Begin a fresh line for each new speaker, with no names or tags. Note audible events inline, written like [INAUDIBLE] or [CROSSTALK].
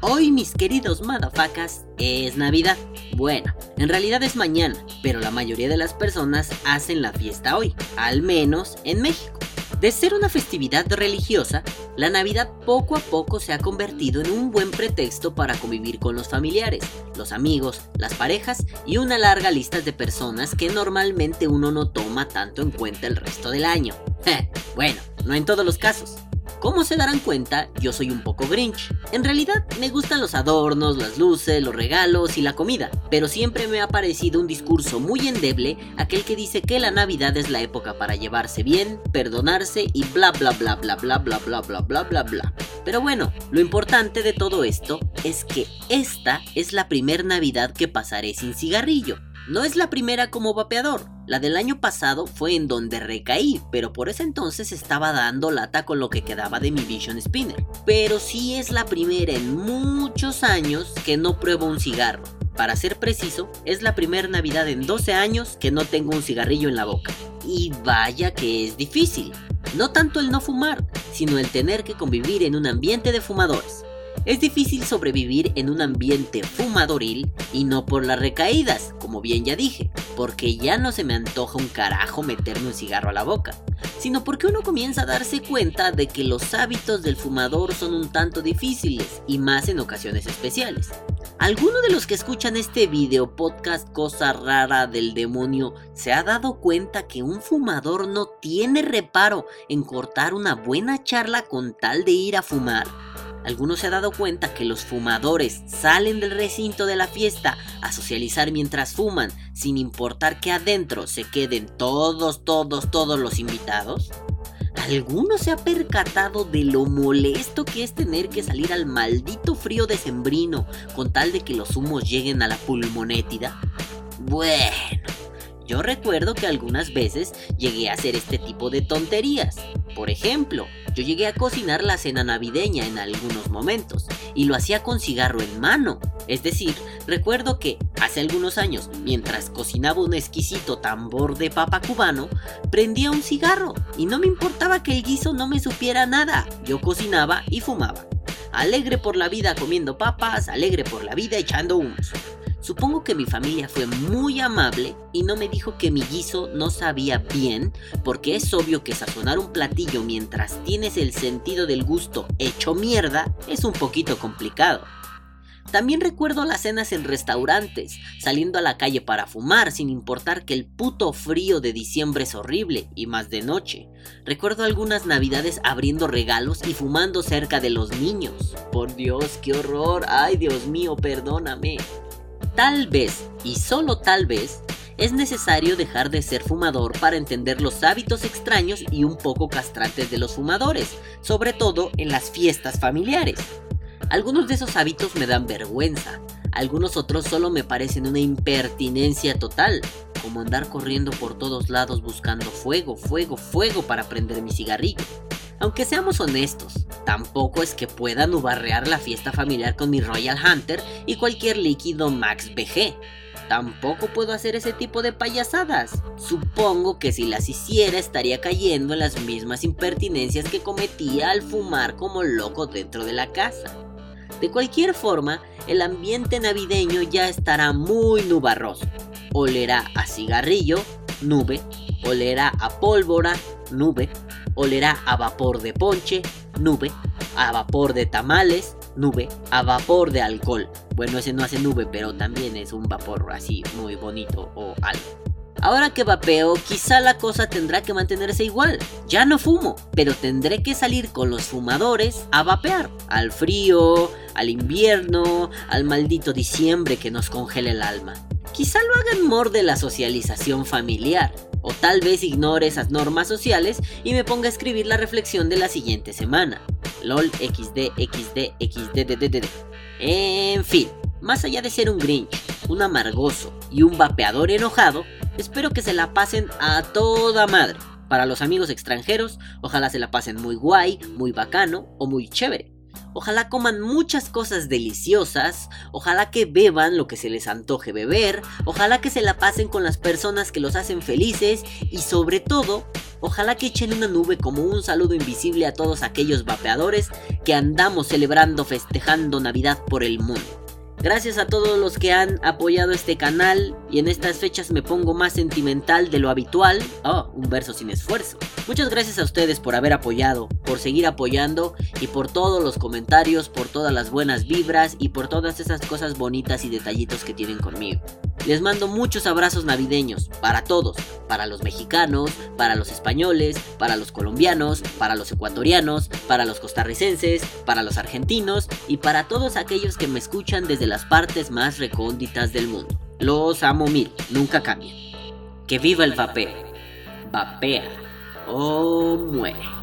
Hoy, mis queridos madafacas, es Navidad. Bueno, en realidad es mañana, pero la mayoría de las personas hacen la fiesta hoy, al menos en México. De ser una festividad religiosa, la Navidad poco a poco se ha convertido en un buen pretexto para convivir con los familiares, los amigos, las parejas y una larga lista de personas que normalmente uno no toma tanto en cuenta el resto del año. [LAUGHS] bueno, no en todos los casos. Como se darán cuenta, yo soy un poco Grinch. En realidad me gustan los adornos, las luces, los regalos y la comida, pero siempre me ha parecido un discurso muy endeble aquel que dice que la Navidad es la época para llevarse bien, perdonarse y bla bla bla bla bla bla bla bla bla bla bla. Pero bueno, lo importante de todo esto es que esta es la primer Navidad que pasaré sin cigarrillo. No es la primera como vapeador, la del año pasado fue en donde recaí, pero por ese entonces estaba dando lata con lo que quedaba de mi Vision Spinner. Pero sí es la primera en muchos años que no pruebo un cigarro. Para ser preciso, es la primera Navidad en 12 años que no tengo un cigarrillo en la boca. Y vaya que es difícil. No tanto el no fumar, sino el tener que convivir en un ambiente de fumadores. Es difícil sobrevivir en un ambiente fumadoril y no por las recaídas, como bien ya dije, porque ya no se me antoja un carajo meterme un cigarro a la boca, sino porque uno comienza a darse cuenta de que los hábitos del fumador son un tanto difíciles y más en ocasiones especiales. ¿Alguno de los que escuchan este video podcast Cosa Rara del Demonio se ha dado cuenta que un fumador no tiene reparo en cortar una buena charla con tal de ir a fumar? Algunos se ha dado cuenta que los fumadores salen del recinto de la fiesta a socializar mientras fuman, sin importar que adentro se queden todos, todos, todos los invitados. ¿Alguno se ha percatado de lo molesto que es tener que salir al maldito frío decembrino con tal de que los humos lleguen a la pulmonétida? Bueno, yo recuerdo que algunas veces llegué a hacer este tipo de tonterías. Por ejemplo, yo llegué a cocinar la cena navideña en algunos momentos y lo hacía con cigarro en mano. Es decir, recuerdo que hace algunos años, mientras cocinaba un exquisito tambor de papa cubano, prendía un cigarro y no me importaba que el guiso no me supiera nada. Yo cocinaba y fumaba. Alegre por la vida comiendo papas, alegre por la vida echando humos. Supongo que mi familia fue muy amable y no me dijo que mi guiso no sabía bien, porque es obvio que sazonar un platillo mientras tienes el sentido del gusto hecho mierda es un poquito complicado. También recuerdo las cenas en restaurantes, saliendo a la calle para fumar sin importar que el puto frío de diciembre es horrible y más de noche. Recuerdo algunas navidades abriendo regalos y fumando cerca de los niños. Por Dios, qué horror. Ay, Dios mío, perdóname. Tal vez, y solo tal vez, es necesario dejar de ser fumador para entender los hábitos extraños y un poco castrantes de los fumadores, sobre todo en las fiestas familiares. Algunos de esos hábitos me dan vergüenza, algunos otros solo me parecen una impertinencia total, como andar corriendo por todos lados buscando fuego, fuego, fuego para prender mi cigarrillo. Aunque seamos honestos, tampoco es que pueda nubarrear la fiesta familiar con mi Royal Hunter y cualquier líquido Max BG. Tampoco puedo hacer ese tipo de payasadas. Supongo que si las hiciera estaría cayendo en las mismas impertinencias que cometía al fumar como loco dentro de la casa. De cualquier forma, el ambiente navideño ya estará muy nubarroso. Olerá a cigarrillo, nube, olerá a pólvora, nube, olerá a vapor de ponche, nube, a vapor de tamales, nube, a vapor de alcohol. Bueno, ese no hace nube, pero también es un vapor así muy bonito o algo. Ahora que vapeo, quizá la cosa tendrá que mantenerse igual. Ya no fumo, pero tendré que salir con los fumadores a vapear. Al frío, al invierno, al maldito diciembre que nos congela el alma. Quizá lo haga en mor de la socialización familiar. O tal vez ignore esas normas sociales y me ponga a escribir la reflexión de la siguiente semana. LOL XD XD XD En fin, más allá de ser un Grinch, un amargoso y un vapeador enojado, espero que se la pasen a toda madre. Para los amigos extranjeros, ojalá se la pasen muy guay, muy bacano o muy chévere. Ojalá coman muchas cosas deliciosas, ojalá que beban lo que se les antoje beber, ojalá que se la pasen con las personas que los hacen felices y sobre todo, ojalá que echen una nube como un saludo invisible a todos aquellos vapeadores que andamos celebrando, festejando Navidad por el mundo. Gracias a todos los que han apoyado este canal y en estas fechas me pongo más sentimental de lo habitual. Oh, un verso sin esfuerzo. Muchas gracias a ustedes por haber apoyado, por seguir apoyando y por todos los comentarios, por todas las buenas vibras y por todas esas cosas bonitas y detallitos que tienen conmigo. Les mando muchos abrazos navideños para todos, para los mexicanos, para los españoles, para los colombianos, para los ecuatorianos, para los costarricenses, para los argentinos y para todos aquellos que me escuchan desde las partes más recónditas del mundo. Los amo mil, nunca cambien. Que viva el vapeo. Vapea o muere.